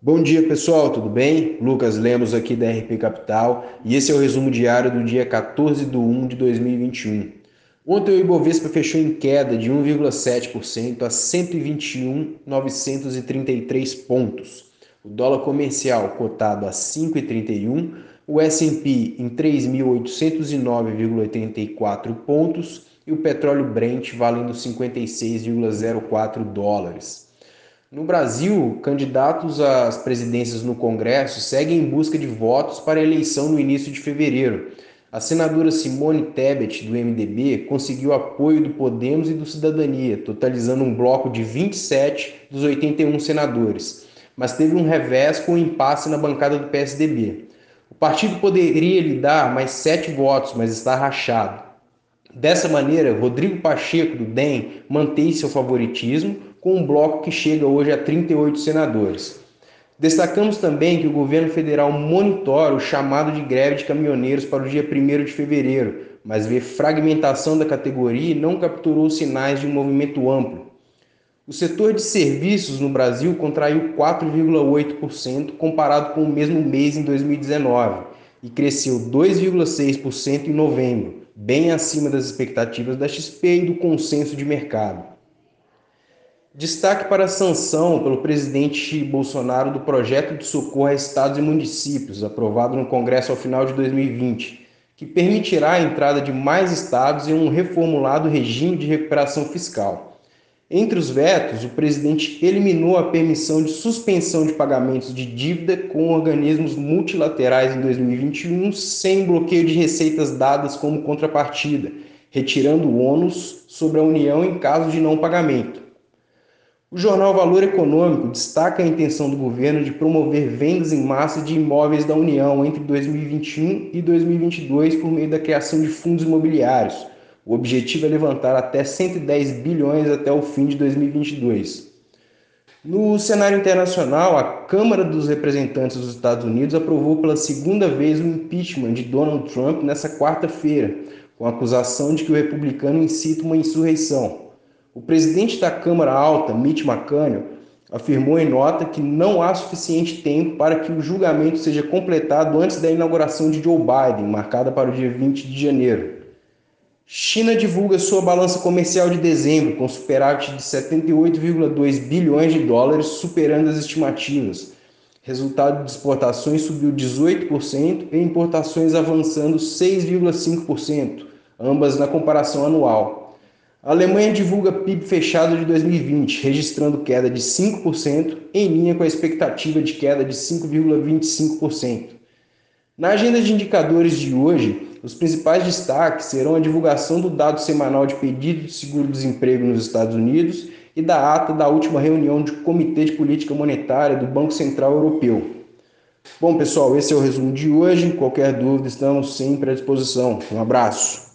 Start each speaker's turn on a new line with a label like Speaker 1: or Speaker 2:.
Speaker 1: Bom dia pessoal, tudo bem? Lucas Lemos aqui da RP Capital e esse é o resumo diário do dia 14 de 1 de 2021. Ontem o Ibovespa fechou em queda de 1,7% a 121.933 pontos. O dólar comercial cotado a 5,31, o S&P em 3.809,84 pontos e o petróleo Brent valendo 56,04 dólares. No Brasil, candidatos às presidências no Congresso seguem em busca de votos para a eleição no início de fevereiro. A senadora Simone Tebet, do MDB, conseguiu apoio do Podemos e do Cidadania, totalizando um bloco de 27 dos 81 senadores, mas teve um revés com um impasse na bancada do PSDB. O partido poderia lhe dar mais sete votos, mas está rachado. Dessa maneira, Rodrigo Pacheco, do DEM, mantém seu favoritismo, com um bloco que chega hoje a 38 senadores. Destacamos também que o governo federal monitora o chamado de greve de caminhoneiros para o dia 1 de fevereiro, mas vê fragmentação da categoria e não capturou sinais de um movimento amplo. O setor de serviços no Brasil contraiu 4,8% comparado com o mesmo mês em 2019 e cresceu 2,6% em novembro, bem acima das expectativas da XP e do consenso de mercado. Destaque para a sanção pelo presidente Bolsonaro do projeto de socorro a estados e municípios, aprovado no Congresso ao final de 2020, que permitirá a entrada de mais estados em um reformulado regime de recuperação fiscal. Entre os vetos, o presidente eliminou a permissão de suspensão de pagamentos de dívida com organismos multilaterais em 2021, sem bloqueio de receitas dadas como contrapartida, retirando o ônus sobre a União em caso de não pagamento. O jornal Valor Econômico destaca a intenção do governo de promover vendas em massa de imóveis da União entre 2021 e 2022 por meio da criação de fundos imobiliários. O objetivo é levantar até 110 bilhões até o fim de 2022. No cenário internacional, a Câmara dos Representantes dos Estados Unidos aprovou pela segunda vez o impeachment de Donald Trump nessa quarta-feira, com a acusação de que o republicano incita uma insurreição. O presidente da Câmara Alta, Mitch McConnell, afirmou em nota que não há suficiente tempo para que o julgamento seja completado antes da inauguração de Joe Biden, marcada para o dia 20 de janeiro. China divulga sua balança comercial de dezembro, com superávit de 78,2 bilhões de dólares, superando as estimativas. Resultado de exportações subiu 18% e importações avançando 6,5%, ambas na comparação anual. A Alemanha divulga PIB fechado de 2020, registrando queda de 5%, em linha com a expectativa de queda de 5,25%. Na agenda de indicadores de hoje, os principais destaques serão a divulgação do dado semanal de pedido de seguro-desemprego nos Estados Unidos e da ata da última reunião do Comitê de Política Monetária do Banco Central Europeu. Bom, pessoal, esse é o resumo de hoje. Qualquer dúvida, estamos sempre à disposição. Um abraço.